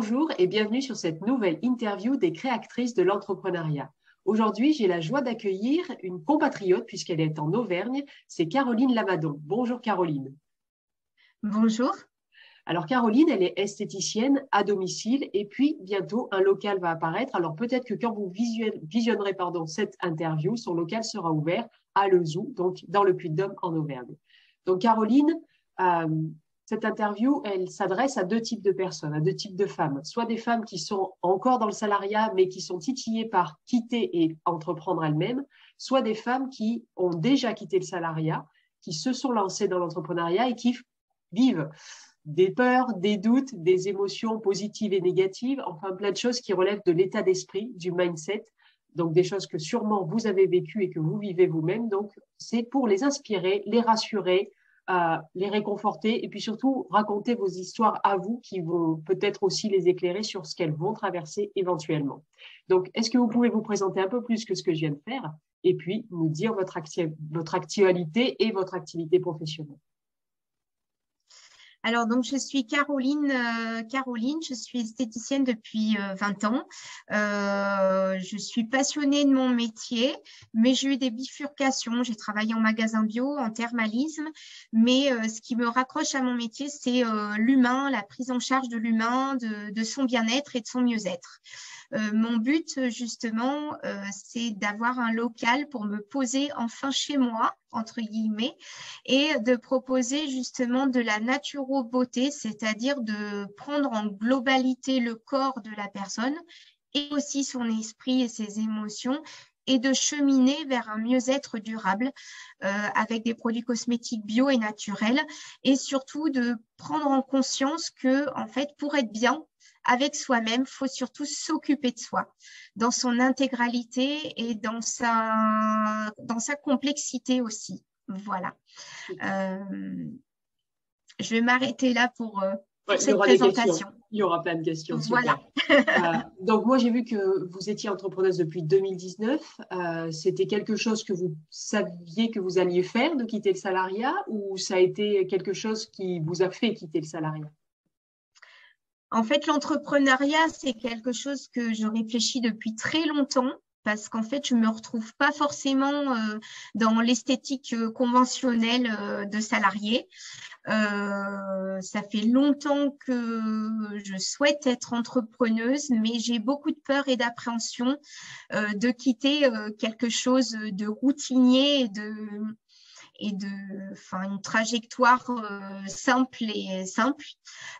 Bonjour et bienvenue sur cette nouvelle interview des créatrices de l'entrepreneuriat. Aujourd'hui, j'ai la joie d'accueillir une compatriote puisqu'elle est en Auvergne, c'est Caroline Lamadon. Bonjour Caroline. Bonjour. Alors Caroline, elle est esthéticienne à domicile et puis bientôt un local va apparaître. Alors peut-être que quand vous visionnerez pardon, cette interview, son local sera ouvert à Lezou, donc dans le Puy-de-Dôme en Auvergne. Donc Caroline, euh, cette interview, elle s'adresse à deux types de personnes, à deux types de femmes. Soit des femmes qui sont encore dans le salariat, mais qui sont titillées par quitter et entreprendre elles-mêmes, soit des femmes qui ont déjà quitté le salariat, qui se sont lancées dans l'entrepreneuriat et qui vivent des peurs, des doutes, des émotions positives et négatives, enfin plein de choses qui relèvent de l'état d'esprit, du mindset, donc des choses que sûrement vous avez vécues et que vous vivez vous-même. Donc c'est pour les inspirer, les rassurer, les réconforter et puis surtout raconter vos histoires à vous qui vont peut-être aussi les éclairer sur ce qu'elles vont traverser éventuellement. Donc, est-ce que vous pouvez vous présenter un peu plus que ce que je viens de faire et puis nous dire votre, votre actualité et votre activité professionnelle? Alors, donc, je suis Caroline. Euh, Caroline, je suis esthéticienne depuis 20 euh, ans. Euh, je suis passionnée de mon métier, mais j'ai eu des bifurcations. J'ai travaillé en magasin bio, en thermalisme, mais ce qui me raccroche à mon métier, c'est l'humain, la prise en charge de l'humain, de, son bien-être et de son mieux-être. Mon but, justement, c'est d'avoir un local pour me poser enfin chez moi, entre guillemets, et de proposer justement de la naturo-beauté, c'est-à-dire de prendre en globalité le corps de la personne et aussi son esprit et ses émotions et de cheminer vers un mieux-être durable euh, avec des produits cosmétiques bio et naturels et surtout de prendre en conscience que en fait pour être bien avec soi-même, faut surtout s'occuper de soi dans son intégralité et dans sa, dans sa complexité aussi. Voilà. Euh, je vais m'arrêter là pour, euh, cette présentation. Il y aura plein de questions. Voilà. Euh, donc moi j'ai vu que vous étiez entrepreneuse depuis 2019. C'était quelque chose que vous saviez que vous alliez faire de quitter le salariat ou ça a été quelque chose qui vous a fait quitter le salariat? En fait, l'entrepreneuriat, c'est quelque chose que je réfléchis depuis très longtemps parce qu'en fait, je me retrouve pas forcément euh, dans l'esthétique euh, conventionnelle euh, de salarié. ça fait longtemps que je souhaite être entrepreneuse, mais j'ai beaucoup de peur et d'appréhension de quitter quelque chose de routinier et de et de, enfin, une trajectoire euh, simple et simple.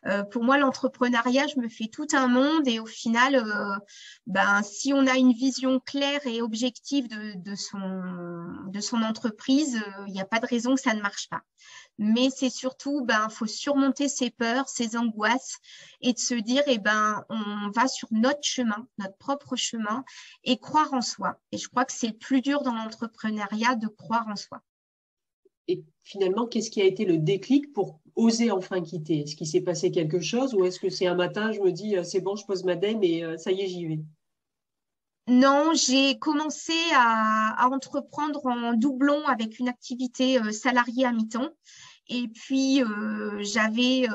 Euh, pour moi, l'entrepreneuriat, je me fais tout un monde et au final, euh, ben, si on a une vision claire et objective de, de son, de son entreprise, il n'y a pas de raison que ça ne marche pas. Mais c'est surtout, ben, faut surmonter ses peurs, ses angoisses et de se dire, eh ben, on va sur notre chemin, notre propre chemin et croire en soi. Et je crois que c'est le plus dur dans l'entrepreneuriat de croire en soi et finalement, qu'est-ce qui a été le déclic pour oser enfin quitter? Est-ce qu'il s'est passé quelque chose ou est-ce que c'est un matin, je me dis, euh, c'est bon, je pose ma dème et euh, ça y est, j'y vais? Non, j'ai commencé à, entreprendre en doublon avec une activité euh, salariée à mi-temps. Et puis, j'avais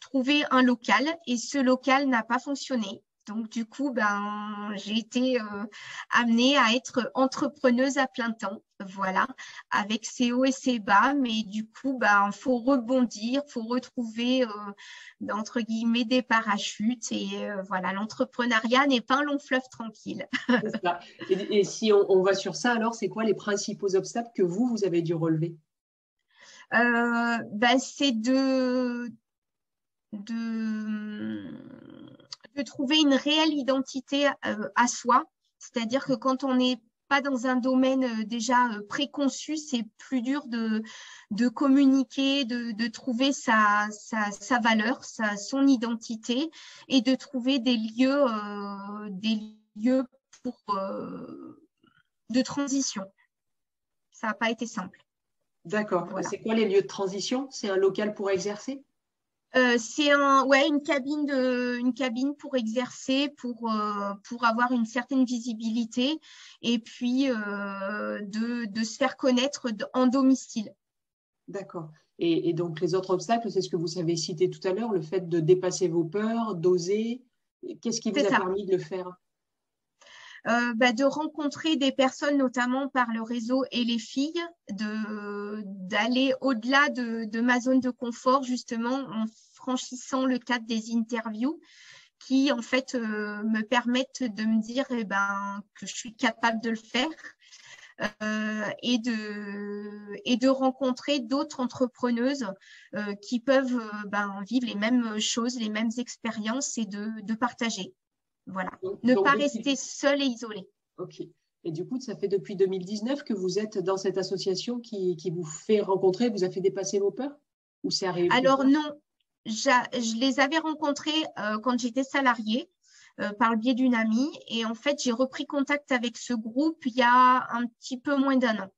trouvé un local et ce local n'a pas fonctionné. Donc, du coup, ben, j'ai été euh, amenée à être entrepreneuse à plein temps, voilà, avec ses hauts et ses bas. Mais du coup, ben, faut rebondir, faut retrouver, euh, entre guillemets, des parachutes. Et euh, voilà, l'entrepreneuriat n'est pas un long fleuve tranquille. Et, si on, on, va sur ça, alors, c'est quoi les principaux obstacles que vous, vous avez dû relever? Ben, C'est de, de de trouver une réelle identité euh, à soi. C'est-à-dire que quand on n'est pas dans un domaine euh, déjà euh, préconçu, c'est plus dur de, de communiquer, de, de trouver sa, sa, sa, valeur, sa, son identité et de trouver des lieux, des lieux pour, de transition. Ça n'a pas été simple. D'accord. C'est quoi les lieux de transition? C'est un local pour exercer? Euh, c'est un, ouais, une cabine de, une cabine pour exercer, pour euh, pour avoir une certaine visibilité et puis euh, de, de se faire connaître en domicile. D'accord. Et, donc, les autres obstacles, c'est ce que vous avez cité tout à l'heure, le fait de dépasser vos peurs, d'oser. Qu'est-ce qui vous a permis de le faire? Euh, bah, de rencontrer des personnes, notamment par le réseau et les filles, d'aller au-delà de, ma zone de confort, justement, en franchissant le cadre des interviews qui, en fait, euh, me permettent de me dire eh ben, que je suis capable de le faire. Euh, et, de, et de rencontrer d'autres entrepreneuses qui peuvent ben, vivre les mêmes choses, les mêmes expériences et de, de partager. Voilà. ne pas rester seul et isolé. OK. Et du coup, ça fait depuis 2019 que vous êtes dans cette association qui, vous fait rencontrer, vous a fait dépasser vos peurs Ou c'est arrivé Alors non, je les avais rencontrés euh, quand j'étais salariée euh, par le biais d'une amie. Et en fait, j'ai repris contact avec ce groupe il y a un petit peu moins d'un an.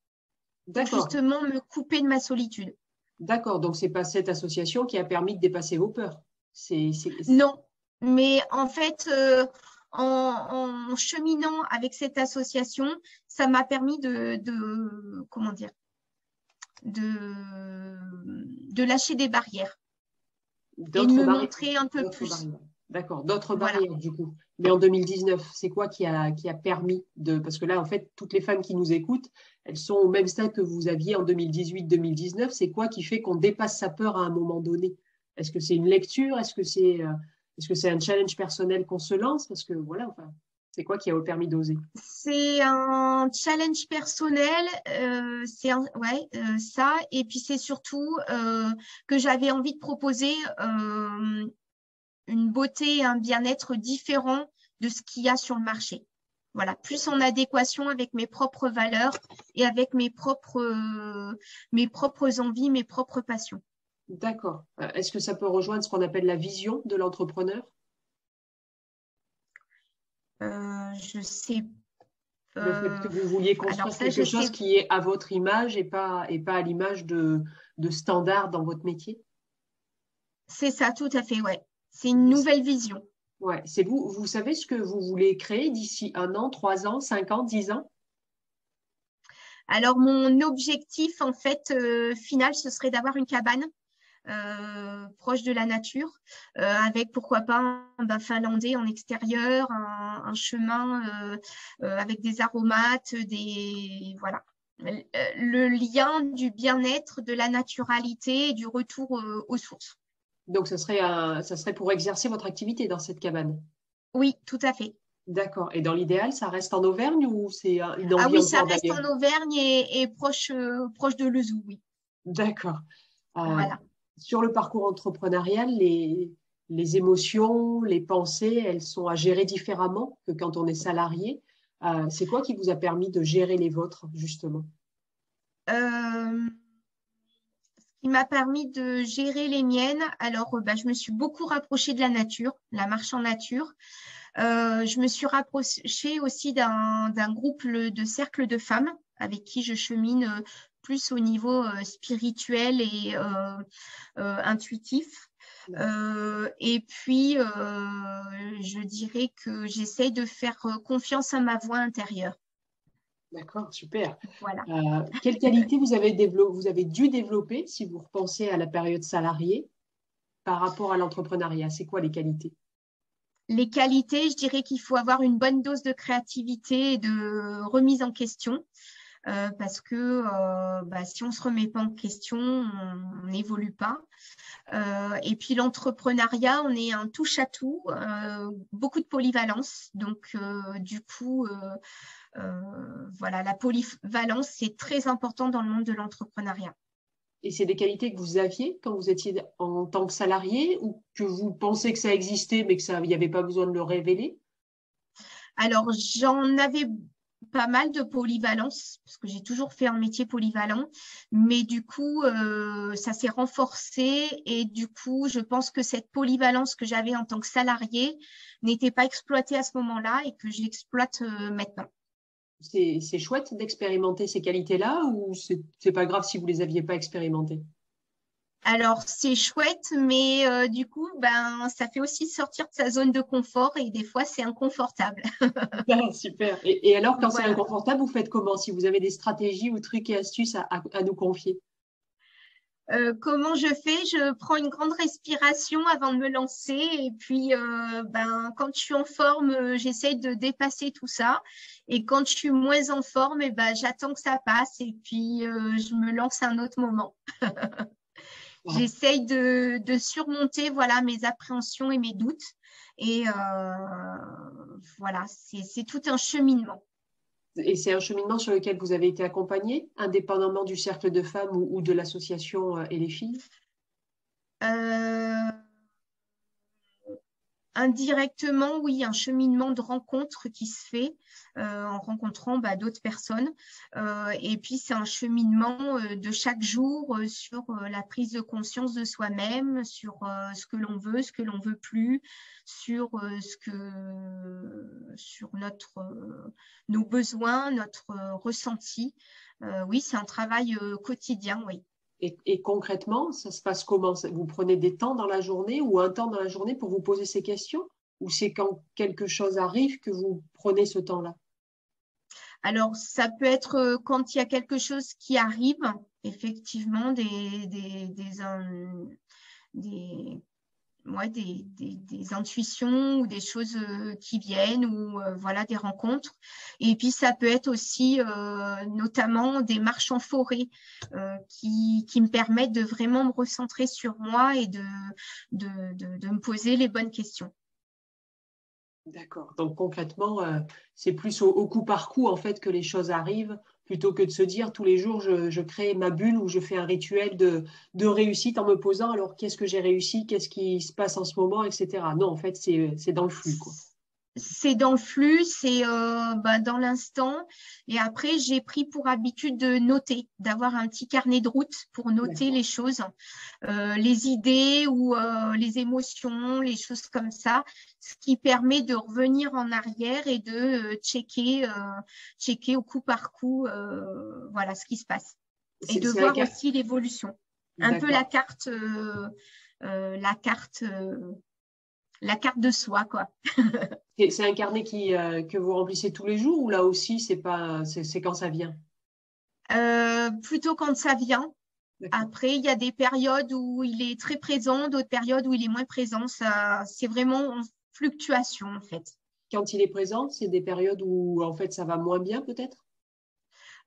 Pour justement me couper de ma solitude. D'accord, donc ce n'est pas cette association qui a permis de dépasser vos peurs. C'est, Non, mais en fait, euh, en, cheminant avec cette association, ça m'a permis de, comment dire, de, de lâcher des barrières et de me montrer un peu plus. D'accord, d'autres barrières du coup. Mais en 2019, c'est quoi qui a, qui a permis de... Parce que là, en fait, toutes les femmes qui nous écoutent, elles sont au même stade que vous aviez en 2018-2019. C'est quoi qui fait qu'on dépasse sa peur à un moment donné? Est-ce que c'est une lecture? Est-ce que c'est euh, est-ce que c'est un challenge personnel qu'on se lance Parce que voilà, enfin, c'est quoi qui a permis d'oser? C'est un challenge personnel, euh, c'est ouais, euh, ça. Et puis c'est surtout euh, que j'avais envie de proposer une beauté et un bien-être différent de ce qu'il y a sur le marché. Voilà, plus en adéquation avec mes propres valeurs et avec mes propres, mes propres envies, mes propres passions. D'accord. Euh, est-ce que ça peut rejoindre ce qu'on appelle la vision de l'entrepreneur? Euh, Je sais le fait que vous vouliez construire quelque chose qui est à votre image et pas, et pas à l'image de, de standards dans votre métier? C'est ça, tout à fait, ouais. C'est une nouvelle vision. Ouais, c'est vous. Vous savez ce que vous voulez créer d'ici un an, trois ans, cinq ans, dix ans? Alors, mon objectif, en fait, euh, final, ce serait d'avoir une cabane euh, proche de la nature, euh, avec pourquoi pas un bain finlandais en extérieur, un, chemin euh, avec des aromates, des voilà. Le lien du bien-être, de la naturalité et du retour aux sources. Donc, ça serait, ça serait pour exercer votre activité dans cette cabane? Oui, tout à fait. D'accord. Et dans l'idéal, ça reste en Auvergne ou c'est une Ah oui, ça reste en Auvergne et, proche, proche de Lezou, oui. D'accord. voilà sur le parcours entrepreneurial, les, émotions, les pensées, elles sont à gérer différemment que quand on est salarié. Euh, c'est quoi qui vous a permis de gérer les vôtres, justement? Euh, Ce qui m'a permis de gérer les miennes, alors bah, je me suis beaucoup rapprochée de la nature, la marche en nature. Euh, je me suis rapprochée aussi d'un groupe de cercle de femmes avec qui je chemine plus au niveau euh, spirituel et euh, euh, intuitif. et puis, je dirais que j'essaie de faire confiance à ma voix intérieure. D'accord, super. Voilà. quelle qualité vous avez, vous avez dû développer si vous repensez à la période salariée par rapport à l'entrepreneuriat? C'est quoi les qualités? Les qualités, je dirais qu'il faut avoir une bonne dose de créativité et de remise en question. Euh, parce que euh, bah, si on ne se remet pas en question, on n'évolue pas. Euh, et puis l'entrepreneuriat, on est un touche-à-tout, beaucoup de polyvalence. Donc, du coup, voilà, la polyvalence, c'est très important dans le monde de l'entrepreneuriat. Et c'est des qualités que vous aviez quand vous étiez en tant que salarié ou que vous pensez que ça existait mais qu'il n'y avait pas besoin de le révéler? Alors, j'en avais pas mal de polyvalence, parce que j'ai toujours fait un métier polyvalent, mais du coup, euh, ça s'est renforcé et du coup, je pense que cette polyvalence que j'avais en tant que salarié n'était pas exploitée à ce moment-là et que j'exploite euh, maintenant. C'est chouette d'expérimenter ces qualités-là ou c'est pas grave si vous les aviez pas expérimentées? Alors, c'est chouette, mais euh, du coup, ben, ça fait aussi sortir de sa zone de confort et des fois, c'est inconfortable. Ah, super. Et, alors, quand c'est inconfortable, vous faites comment? Si vous avez des stratégies ou trucs et astuces à, nous confier? Euh, comment je fais? Je prends une grande respiration avant de me lancer et puis euh, ben, quand je suis en forme, j'essaye de dépasser tout ça et quand je suis moins en forme, et eh ben, j'attends que ça passe et puis je me lance à un autre moment. J'essaye de, de, surmonter voilà, mes appréhensions et mes doutes. Et voilà, c'est tout un cheminement. Et c'est un cheminement sur lequel vous avez été accompagné, indépendamment du cercle de femmes ou, de l'association euh, et les filles? Euh, Indirectement, oui, un cheminement de rencontre qui se fait euh, en rencontrant bah, d'autres personnes. Euh, et puis, c'est un cheminement euh, de chaque jour sur la prise de conscience de soi-même, sur ce que l'on veut, ce que l'on veut plus, sur ce que, sur notre, nos besoins, notre ressenti. oui, c'est un travail quotidien, oui. Et, concrètement, ça se passe comment? Vous prenez des temps dans la journée ou un temps dans la journée pour vous poser ces questions? Ou c'est quand quelque chose arrive que vous prenez ce temps-là? Alors, ça peut être euh, quand il y a quelque chose qui arrive, effectivement, des, des, des, des, des, intuitions ou des choses euh, qui viennent ou euh, voilà des rencontres. Et puis ça peut être aussi euh, notamment des marches en forêt qui, qui, me permettent de vraiment me recentrer sur moi et de, de, de, me poser les bonnes questions. D'accord. Donc concrètement, c'est plus au, au, coup par coup en fait que les choses arrivent plutôt que de se dire tous les jours je, crée ma bulle ou je fais un rituel de, de réussite en me posant alors qu'est-ce que j'ai réussi, qu'est-ce qui se passe en ce moment, etc. Non, en fait, c'est dans le flux. Quoi c'est dans le flux, c'est euh, bah, dans l'instant. Et après, j'ai pris pour habitude de noter, d'avoir un petit carnet de route pour noter les choses, euh, les idées ou euh, les émotions, les choses comme ça, ce qui permet de revenir en arrière et de checker, checker au coup par coup, voilà ce qui se passe. Et de voir aussi l'évolution. Un peu la carte, la carte la carte de soi, quoi. c'est un carnet qui, euh, que vous remplissez tous les jours ou là aussi, c'est pas, c'est quand ça vient? Euh, Plutôt quand ça vient. Après, il y a des périodes où il est très présent, d'autres périodes où il est moins présent. Ça, c'est vraiment en fluctuation, en fait. Quand il est présent, c'est des périodes où, en fait, ça va moins bien, peut-être?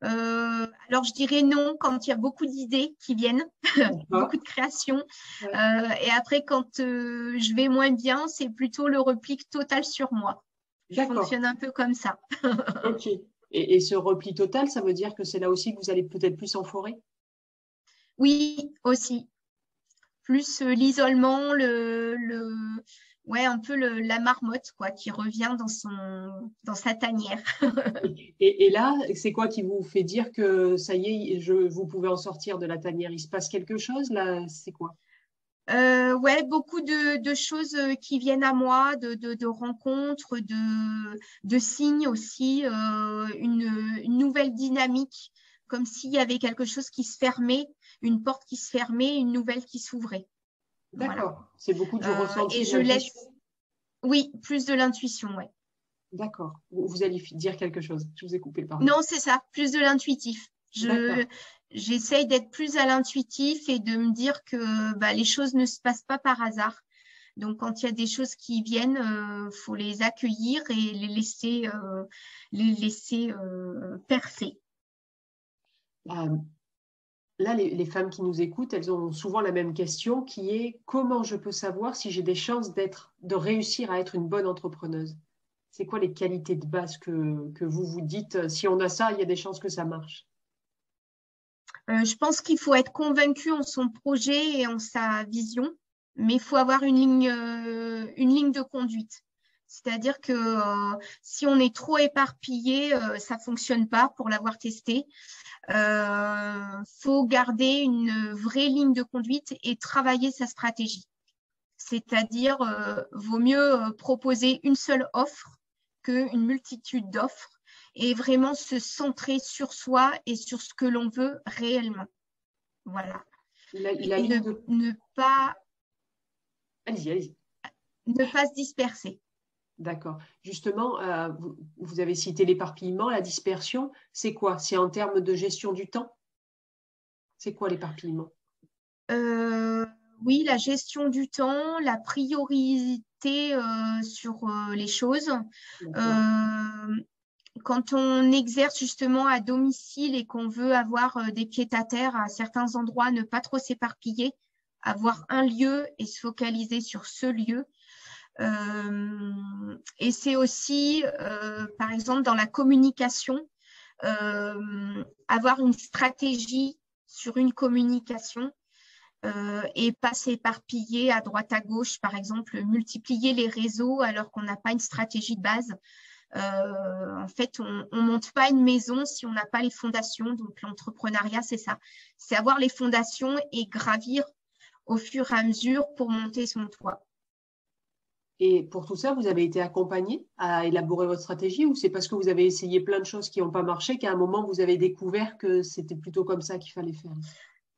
Euh, alors, je dirais non quand il y a beaucoup d'idées qui viennent, beaucoup de créations. Euh, et après, quand euh, je vais moins bien, c'est plutôt le repli total sur moi. Je fonctionne un peu comme ça. ok. Et, et, ce repli total, ça veut dire que c'est là aussi que vous allez peut-être plus en forêt? Oui, aussi. Plus l'isolement, le, le, ouais, un peu la marmotte quoi, qui revient dans, son, dans sa tanière. et, là, c'est quoi qui vous fait dire que ça y est, je, vous pouvez en sortir de la tanière? Il se passe quelque chose là? C'est quoi? Euh, ouais, beaucoup de, choses euh, qui viennent à moi, de, de, rencontres, de, de, signes aussi, euh, une, une, nouvelle dynamique, comme s'il y avait quelque chose qui se fermait, une porte qui se fermait, une nouvelle qui s'ouvrait. D'accord. C'est beaucoup du euh, ressenti. et je laisse. Oui, plus de l'intuition, ouais. D'accord. Vous, allez dire quelque chose. Je vous ai coupé le parole. Non, c'est ça, plus de l'intuitif. Je, j'essaye d'être plus à l'intuitif et de me dire que bah, les choses ne se passent pas par hasard. Donc, quand il y a des choses qui viennent, il euh, faut les accueillir et les laisser, euh, les laisser euh, percer là, les, femmes qui nous écoutent, elles ont souvent la même question qui est comment je peux savoir si j'ai des chances de réussir à être une bonne entrepreneuse? C'est quoi les qualités de base que, vous vous dites euh, si on a ça, il y a des chances que ça marche? Euh, Je pense qu'il faut être convaincu en son projet et en sa vision, mais il faut avoir une ligne, euh, une ligne de conduite. C'est-à-dire que si on est trop éparpillé, ça ne fonctionne pas pour l'avoir testé euh, faut garder une vraie ligne de conduite et travailler sa stratégie. C'est-à-dire, euh, vaut mieux euh, proposer une seule offre qu'une multitude d'offres et vraiment se centrer sur soi et sur ce que l'on veut réellement. Voilà. ne, pas. Allez-y, allez-y. Ne pas se disperser. D'accord. Justement, euh, vous, avez cité l'éparpillement, la dispersion. C'est quoi? C'est en termes de gestion du temps? C'est quoi l'éparpillement? Oui, la gestion du temps, la priorité sur les choses. quand on exerce justement à domicile et qu'on veut avoir des pieds à terre à certains endroits, ne pas trop s'éparpiller, avoir un lieu et se focaliser sur ce lieu. Et c'est aussi, par exemple, dans la communication, avoir une stratégie sur une communication euh, et pas s'éparpiller à droite à gauche, par exemple, multiplier les réseaux alors qu'on n'a pas une stratégie de base. Euh, en fait, on ne monte pas une maison si on n'a pas les fondations. Donc, l'entrepreneuriat, c'est ça. C'est avoir les fondations et gravir au fur et à mesure pour monter son toit. Et pour tout ça, vous avez été accompagné à élaborer votre stratégie ou c'est parce que vous avez essayé plein de choses qui n'ont pas marché qu'à un moment, vous avez découvert que c'était plutôt comme ça qu'il fallait faire?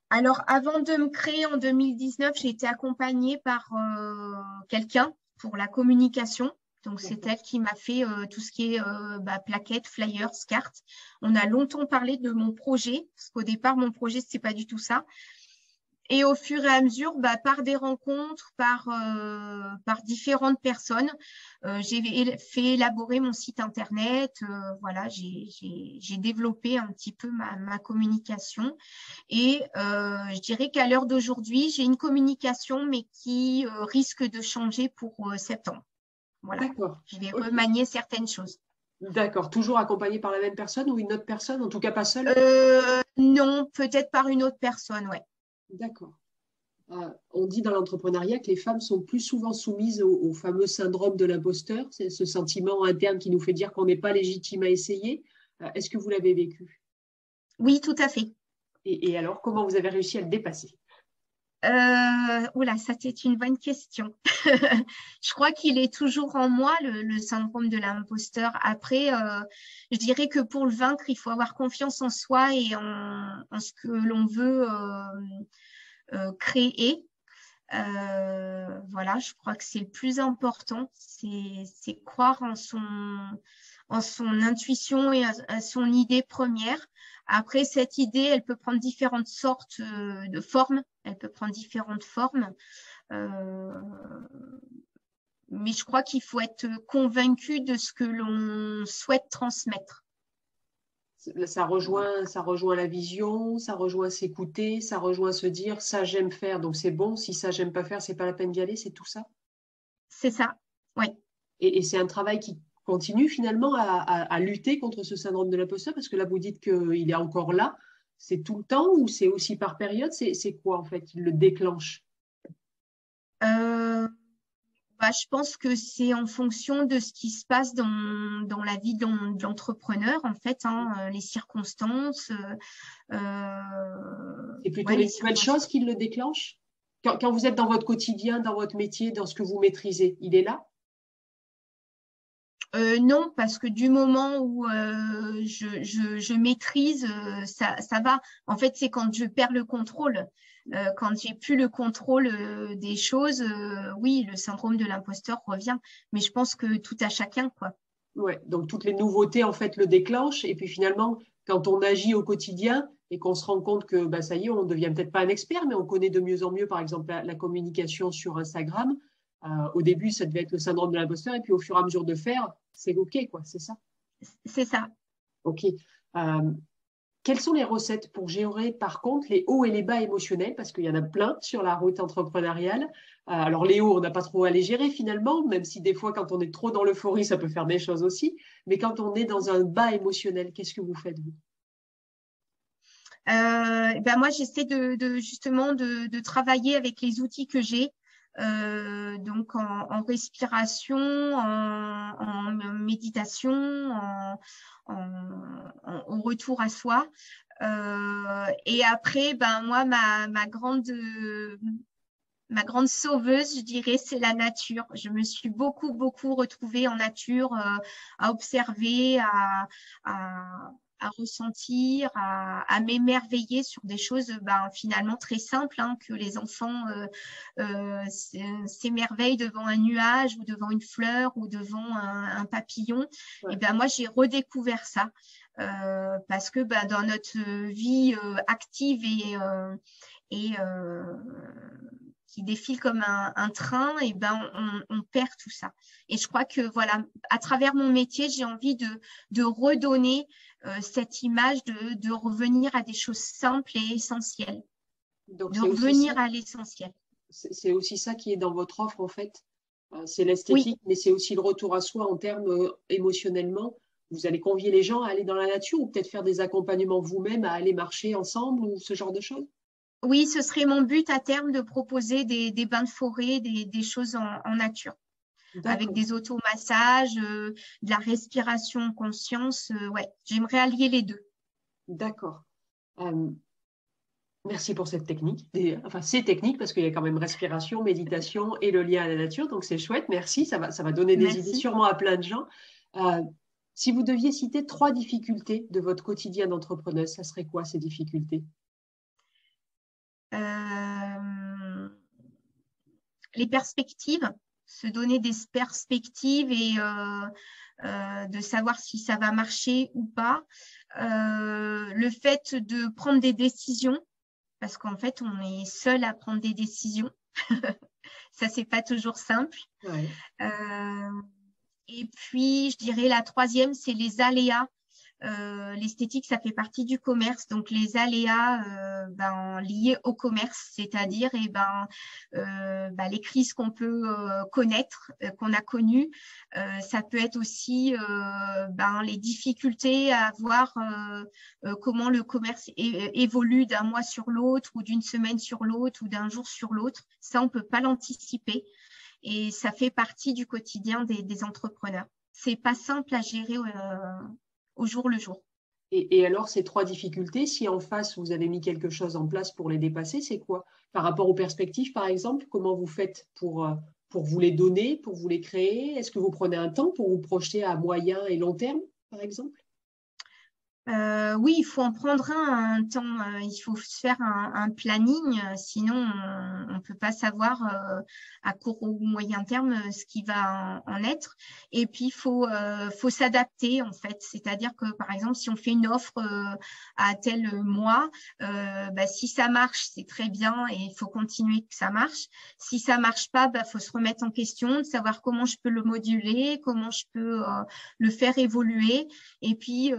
Alors, avant de me créer en 2019, j'ai été accompagnée par euh, quelqu'un pour la communication. Donc, c'est elle qui m'a fait euh, tout ce qui est euh, bah, plaquettes, flyers, cartes. On a longtemps parlé de mon projet, parce qu'au départ, mon projet, ce n'était pas du tout ça. Et au fur et à mesure, bah, par des rencontres, par, euh, par différentes personnes, euh, j'ai fait élaborer mon site internet. Euh, voilà, j'ai développé un petit peu ma, ma communication. Et je dirais qu'à l'heure d'aujourd'hui, j'ai une communication, mais qui risque de changer pour septembre. Voilà. Je vais remanier certaines choses. D'accord. Toujours accompagné par la même personne ou une autre personne, en tout cas pas seule? Non, peut-être par une autre personne, ouais. D'accord. Euh, on dit dans l'entrepreneuriat que les femmes sont plus souvent soumises au, fameux syndrome de l'imposteur, c'est ce sentiment interne qui nous fait dire qu'on n'est pas légitime à essayer. Euh, est-ce que vous l'avez vécu? Oui, tout à fait. Et, alors, comment vous avez réussi à le dépasser? Euh, oula, ça c'est une bonne question. je crois qu'il est toujours en moi, le, syndrome de l'imposteur. Après, je dirais que pour le vaincre, il faut avoir confiance en soi et en, ce que l'on veut euh, créer. Euh, voilà, je crois que c'est le plus important, c'est croire en son, en son intuition et à, son idée première. Après, cette idée, elle peut prendre différentes sortes euh, de formes, elle peut prendre différentes formes. mais je crois qu'il faut être convaincu de ce que l'on souhaite transmettre ça rejoint, ça rejoint la vision, ça rejoint s'écouter, ça rejoint se dire ça j'aime faire, donc c'est bon. Si ça j'aime pas faire, c'est pas la peine d'y aller. C'est tout ça. C'est ça, oui. Et, c'est un travail qui continue finalement à, lutter contre ce syndrome de l'imposteur parce que là vous dites qu'il est encore là. C'est tout le temps ou c'est aussi par période? C'est quoi en fait qui le déclenche? Euh, bah, je pense que c'est en fonction de ce qui se passe dans, dans la vie de l'entrepreneur, en fait, hein, euh, les circonstances. Euh, c'est plutôt les nouvelles choses qui le déclenchent? Quand, quand, vous êtes dans votre quotidien, dans votre métier, dans ce que vous maîtrisez, il est là? Euh, non, parce que du moment où euh, je, je, maîtrise, euh, ça, ça, va. En fait, c'est quand je perds le contrôle. Euh, quand j'ai plus le contrôle des choses, oui, le syndrome de l'imposteur revient. Mais je pense que tout à chacun, quoi. Ouais, donc toutes les nouveautés en fait le déclenchent. Et puis finalement, quand on agit au quotidien et qu'on se rend compte que bah, ça y est, on ne devient peut-être pas un expert, mais on connaît de mieux en mieux, par exemple, la communication sur Instagram. Euh, au début, ça devait être le syndrome de l'imposteur, et puis au fur et à mesure de faire, c'est OK, quoi, c'est ça? C'est ça. OK. Euh, quelles sont les recettes pour gérer, par contre, les hauts et les bas émotionnels? Parce qu'il y en a plein sur la route entrepreneuriale. Euh, alors, les hauts, on n'a pas trop à les gérer finalement, même si des fois, quand on est trop dans l'euphorie, ça peut faire des choses aussi. Mais quand on est dans un bas émotionnel, qu'est-ce que vous faites, vous? Ben moi, j'essaie de, justement de, travailler avec les outils que j'ai. Euh, donc en, respiration, en, méditation, en, retour à soi. Euh, et après, ben moi, ma, ma grande ma grande sauveuse, je dirais, c'est la nature. Je me suis beaucoup, beaucoup retrouvée en nature, euh, à observer, à, à, à ressentir, à, à m'émerveiller sur des choses ben, finalement très simples, hein, que les enfants euh, euh, s'émerveillent devant un nuage ou devant une fleur ou devant un, un papillon. Et ben moi j'ai redécouvert ça euh, parce que ben, dans notre vie active et, et qui défile comme un, train, et ben on, perd tout ça. Et je crois que voilà, à travers mon métier, j'ai envie de, de redonner cette image de, de, revenir à des choses simples et essentielles. Donc, de revenir à l'essentiel. C'est aussi ça qui est dans votre offre en fait. C'est l'esthétique, mais c'est aussi le retour à soi en termes émotionnellement vous allez convier les gens à aller dans la nature ou peut-être faire des accompagnements vous-même à aller marcher ensemble ou ce genre de choses? Oui, ce serait mon but à terme de proposer des, bains de forêt, des, choses en, nature. Avec des automassages, euh, de la respiration conscience. Euh, ouais, j'aimerais allier les deux. D'accord. Euh, merci pour cette technique. enfin, c'est technique parce qu'il y a quand même respiration, méditation et le lien à la nature. Donc, c'est chouette. Merci. Ça va, ça va donner des idées sûrement à plein de gens. Si vous deviez citer trois difficultés de votre quotidien d'entrepreneuse, ça serait quoi ces difficultés? Euh, Les perspectives, se donner des perspectives et euh, euh, de savoir si ça va marcher ou pas. le fait de prendre des décisions, parce qu'en fait, on est seul à prendre des décisions. ça, c'est pas toujours simple. Et puis, je dirais la troisième, c'est les aléas. Euh, l'esthétique, ça fait partie du commerce, donc les aléas euh, ben, liés au commerce, c'est-à-dire eh ben, euh, ben, les crises qu'on peut connaître, qu'on a connues. ça peut être aussi ben, les difficultés à voir comment le commerce évolue d'un mois sur l'autre ou d'une semaine sur l'autre ou d'un jour sur l'autre. Ça, on peut pas l'anticiper et ça fait partie du quotidien des, des entrepreneurs. C'est pas simple à gérer euh, au jour le jour. Et, alors, ces trois difficultés, si en face vous avez mis quelque chose en place pour les dépasser, c'est quoi? Par rapport aux perspectives, par exemple, comment vous faites pour, euh, pour vous les donner, pour vous les créer? Est-ce que vous prenez un temps pour vous projeter à moyen et long terme, par exemple? Euh, oui, il faut en prendre un, temps. Euh, il faut se faire un, planning, euh, sinon on ne peut pas savoir à court ou moyen terme ce qui va en, être. Et puis il faut, faut s'adapter en fait. C'est-à-dire que par exemple, si on fait une offre à tel mois, bah, si ça marche, c'est très bien et il faut continuer que ça marche. Si ça marche pas, il bah, faut se remettre en question, de savoir comment je peux le moduler, comment je peux le faire évoluer. Et puis,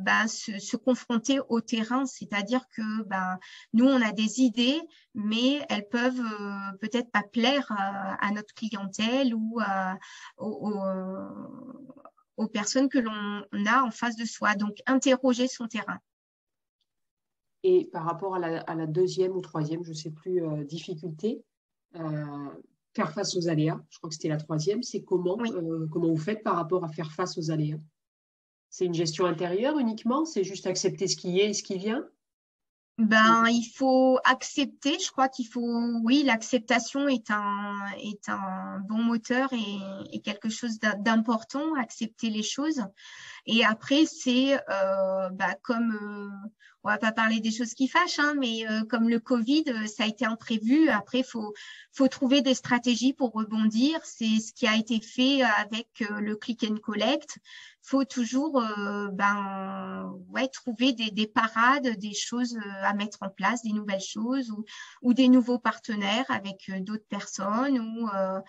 bah, se, confronter au terrain, c'est-à-dire que ben, nous, on a des idées, mais elles peuvent euh, peut-être pas plaire à, notre clientèle ou aux, personnes que l'on a en face de soi. Donc, interroger son terrain. Et par rapport à la, deuxième ou troisième, je ne sais plus, euh, difficulté, euh, faire face aux aléas, je crois que c'était la troisième, c'est comment, comment vous faites par rapport à faire face aux aléas? C'est une gestion intérieure uniquement? C'est juste accepter ce qui est et ce qui vient? Ben, il faut accepter. Je crois qu'il faut, oui, l'acceptation est un, est un bon moteur et, quelque chose d'important, accepter les choses. Et après, c'est euh, bah, comme, euh, on va pas parler des choses qui fâchent, hein, mais euh, comme le Covid, ça a été imprévu. Après, faut, faut trouver des stratégies pour rebondir. C'est ce qui a été fait avec le click and collect faut toujours euh, ben, ouais, trouver des, des, parades, des choses euh, à mettre en place, des nouvelles choses ou, ou des nouveaux partenaires avec euh, d'autres personnes ou euh,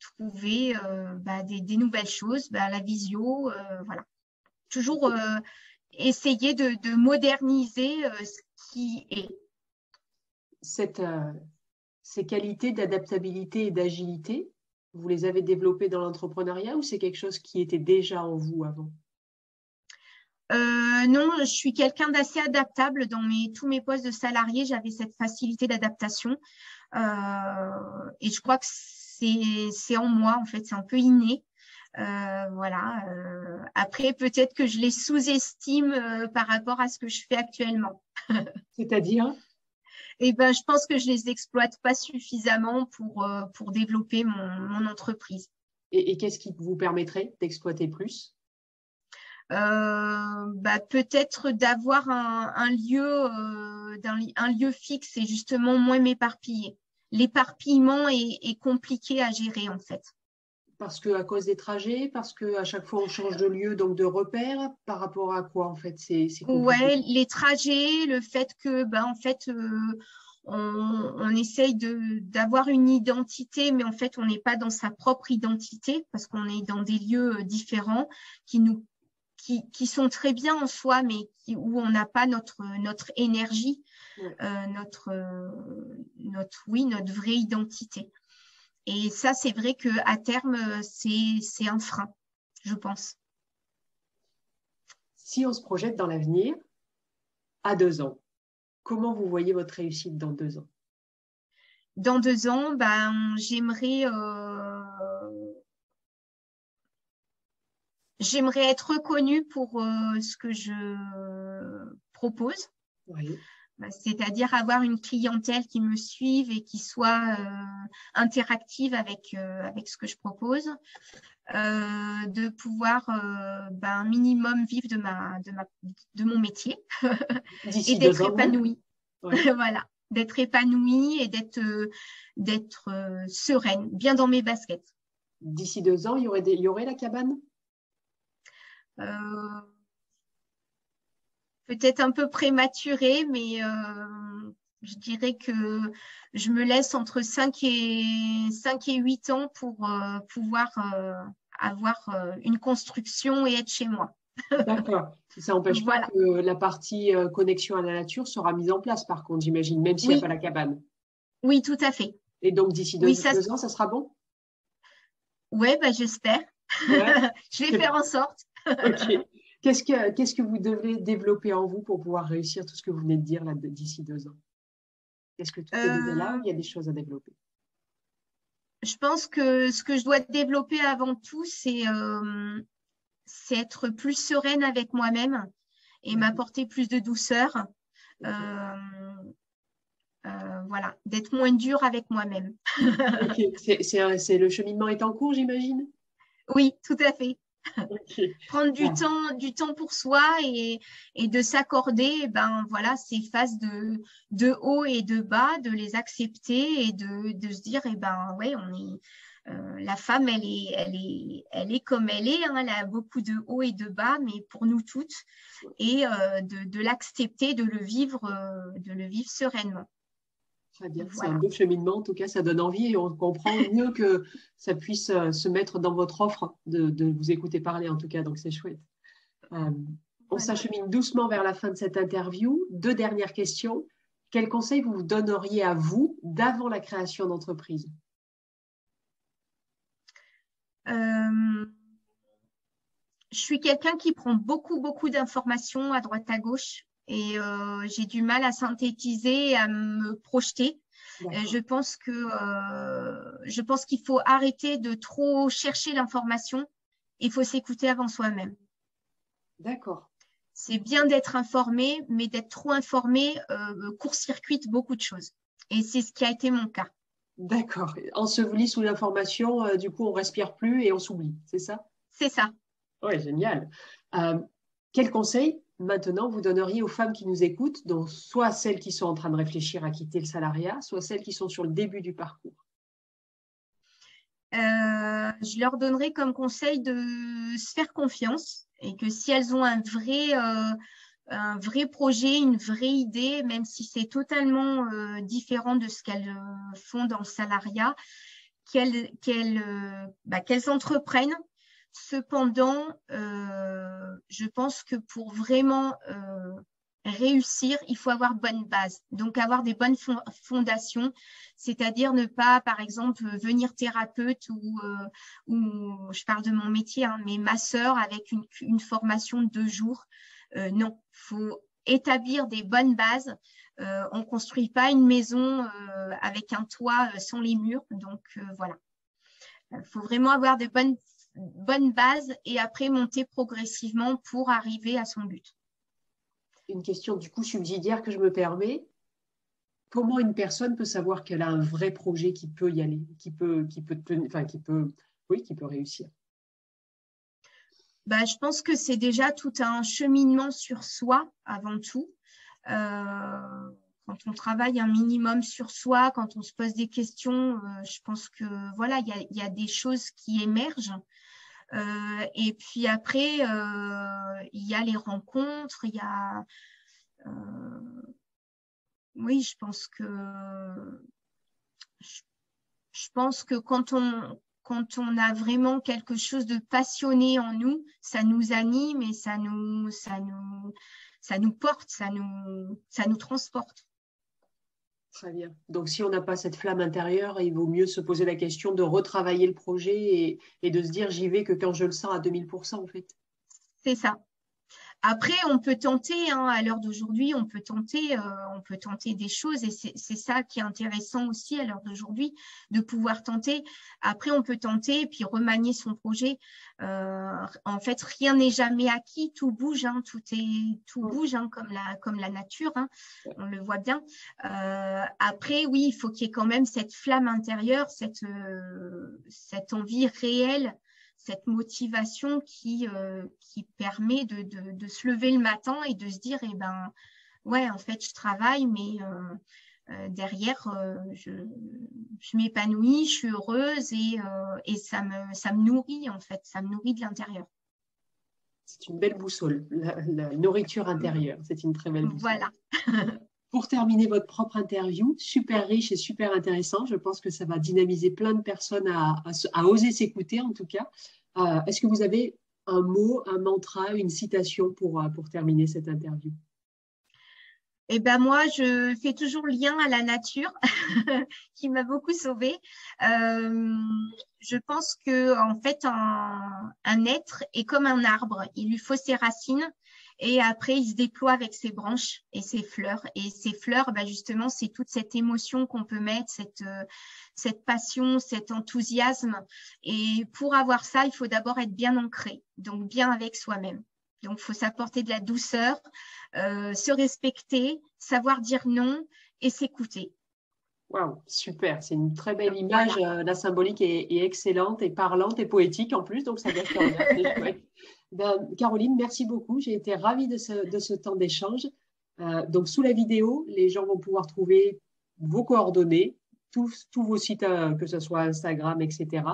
trouver bah, des, des, nouvelles choses, bah, la visio, voilà. Toujours essayer de, de moderniser ce qui est. Cette, ces qualités d'adaptabilité et d'agilité, vous les avez développées dans l'entrepreneuriat ou c'est quelque chose qui était déjà en vous avant? Euh, non, je suis quelqu'un d'assez adaptable. Dans mes, tous mes postes de salarié, j'avais cette facilité d'adaptation. Euh, et je crois que c'est en moi, en fait, c'est un peu inné. Euh, voilà. après, peut-être que je les sous-estime par rapport à ce que je fais actuellement. C'est-à-dire? Et ben, je pense que je les exploite pas suffisamment pour, euh, pour développer mon, entreprise. Et, qu'est-ce qui vous permettrait d'exploiter plus? Euh, bah, peut-être d'avoir un, lieu euh, un, lieu fixe et justement moins m'éparpiller. L'éparpillement est, compliqué à gérer en fait. Parce que à cause des trajets, parce que à chaque fois on change de lieu, donc de repère, par rapport à quoi en fait c'est Ouais, les trajets, le fait que ben en fait euh, on, on, essaye d'avoir une identité, mais en fait on n'est pas dans sa propre identité parce qu'on est dans des lieux euh, différents qui nous qui, qui sont très bien en soi, mais qui, où on n'a pas notre notre énergie, euh, notre notre oui notre vraie identité. Et ça, c'est vrai qu'à terme, c'est un frein, je pense. Si on se projette dans l'avenir, à deux ans, comment vous voyez votre réussite dans deux ans? Dans deux ans, ben, j'aimerais euh, j'aimerais être reconnue pour euh, ce que je propose. Oui. C'est-à-dire avoir une clientèle qui me suive et qui soit euh, interactive avec, euh, avec ce que je propose, euh, de pouvoir bah, un minimum vivre de, ma, de, ma, de mon métier. Et d'être épanouie. voilà, d'être épanouie et d'être d'être sereine, bien dans mes baskets. D'ici deux ans, il y aurait, il y aurait la cabane? Peut-être un peu prématuré, mais euh, je dirais que je me laisse entre 5 et, 5 et 8 ans pour euh, pouvoir euh, avoir une construction et être chez moi. D'accord. Ça n'empêche pas que la partie connexion à la nature sera mise en place, par contre, j'imagine, même s'il n'y a pas la cabane. Oui, tout à fait. Et donc, d'ici deux, ans, ça sera bon? Oui, bah, j'espère. je vais faire en sorte. ok. Qu'est-ce que, qu'est-ce que vous devez développer en vous pour pouvoir réussir tout ce que vous venez de dire là d'ici deux ans? Est-ce que tout est là ou il y a des choses à développer? Je pense que ce que je dois développer avant tout, c'est, euh, c'est être plus sereine avec moi-même et m'apporter plus de douceur. Euh, euh, voilà, d'être moins dure avec moi-même. c'est, c'est le cheminement est en cours, j'imagine? Oui, tout à fait. Prendre du temps, du temps pour soi et, et de s'accorder, eh ben voilà, ces phases de, de haut et de bas, de les accepter et de, de se dire, eh ben ouais, on est, euh, la femme, elle est, elle est, elle est comme elle est. Hein, elle a beaucoup de hauts et de bas, mais pour nous toutes, et euh, de, de l'accepter, de le vivre, euh, de le vivre sereinement. Très bien, c'est un beau cheminement. En tout cas, ça donne envie et on comprend mieux que ça puisse euh, se mettre dans votre offre de, vous écouter parler, en tout cas. Donc, c'est chouette. Euh, on s'achemine doucement vers la fin de cette interview. Deux dernières questions. Quels conseils vous donneriez à vous d'avant la création d'entreprise? Euh, Je suis quelqu'un qui prend beaucoup, beaucoup d'informations à droite à gauche et euh, j'ai du mal à synthétiser et à me projeter. je pense que euh, je pense qu'il faut arrêter de trop chercher l'information. Il faut s'écouter avant soi-même. D'accord. C'est bien d'être informé, mais d'être trop informé euh, court-circuite beaucoup de choses. Et c'est ce qui a été mon cas. D'accord. Enseveli sous l'information, euh, du coup, on respire plus et on s'oublie, c'est ça? C'est ça. Oui, génial. Euh, quel conseil maintenant vous donneriez aux femmes qui nous écoutent, donc soit celles qui sont en train de réfléchir à quitter le salariat, soit celles qui sont sur le début du parcours. Euh, Je leur donnerais comme conseil de se faire confiance et que si elles ont un vrai, euh, un vrai projet, une vraie idée, même si c'est totalement euh, différent de ce qu'elles font dans le salariat, qu'elles bah, qu'elles entreprennent Cependant, euh, je pense que pour vraiment euh, réussir, il faut avoir bonne base. Donc, avoir des bonnes fondations, c'est-à-dire ne pas, par exemple, venir thérapeute ou, euh, je parle de mon métier, hein, mais ma sœur avec une, formation de deux jours. non, faut établir des bonnes bases. on ne construit pas une maison avec un toit sans les murs. Donc, voilà. Il faut vraiment avoir des bonnes bonne base et après monter progressivement pour arriver à son but. Une question du coup subsidiaire que je me permets. Comment une personne peut savoir qu'elle a un vrai projet qui peut y aller, qui peut, qui peut, enfin, qui peut, oui, qui peut réussir? Bah, je pense que c'est déjà tout un cheminement sur soi avant tout. Euh, quand on travaille un minimum sur soi, quand on se pose des questions, je pense que voilà, il y a, y a, des choses qui émergent. Et puis après, il y a les rencontres, il y a oui, je pense que je, pense que quand on quand on a vraiment quelque chose de passionné en nous, ça nous anime et ça nous ça nous ça nous porte, ça nous ça nous transporte. Très bien. Donc, si on n'a pas cette flamme intérieure, il vaut mieux se poser la question de retravailler le projet et, de se dire j'y vais que quand je le sens à 2000% en fait. C'est ça. Après, on peut tenter, hein, à l'heure d'aujourd'hui, on peut tenter, euh, on peut tenter des choses et c'est ça qui est intéressant aussi à l'heure d'aujourd'hui, de pouvoir tenter. Après, on peut tenter et puis remanier son projet. Euh, en fait, rien n'est jamais acquis, tout bouge, hein, tout est, tout bouge hein, comme la, comme la nature, on le voit bien. Euh, après, oui, il faut qu'il y ait quand même cette flamme intérieure, cette, cette envie réelle cette motivation qui, euh, qui permet de, de, se lever le matin et de se dire, eh ben, ouais, en fait, je travaille, mais euh, euh, derrière, je, je m'épanouis, je suis heureuse et, et ça, me, ça me nourrit, en fait, ça me nourrit de l'intérieur. C'est une belle boussole, la, la nourriture intérieure, c'est une très belle boussole. Voilà. pour terminer votre propre interview, super riche et super intéressant. Je pense que ça va dynamiser plein de personnes à, oser s'écouter en tout cas. Euh, est-ce que vous avez un mot, un mantra, une citation pour, euh, pour terminer cette interview? Eh ben moi, je fais toujours lien à la nature, qui m'a beaucoup sauvée. Euh, je pense que en fait, un, être est comme un arbre. Il lui faut ses racines et après, il se déploie avec ses branches et ses fleurs. Et ces fleurs, bah justement, c'est toute cette émotion qu'on peut mettre, cette, euh, cette passion, cet enthousiasme. Et pour avoir ça, il faut d'abord être bien ancré, donc bien avec soi-même. Donc, il faut s'apporter de la douceur, euh, se respecter, savoir dire non et s'écouter. Waouh, super, c'est une très belle image. Euh, la symbolique est, excellente et parlante et poétique en plus, donc ça doit faire ben, Caroline, merci beaucoup. J'ai été ravie de ce, temps d'échange. Euh, donc, sous la vidéo, les gens vont pouvoir trouver vos coordonnées, tous, tous vos sites, euh, que ce soit Instagram, etc.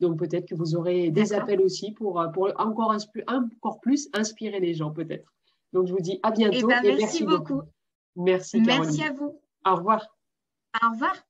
Donc, peut-être que vous aurez des appels aussi pour, pour encore, encore plus inspirer les gens, peut-être. Donc, je vous dis à bientôt. Eh ben, merci, beaucoup. Merci, Caroline. Merci à vous. Au revoir. Au revoir.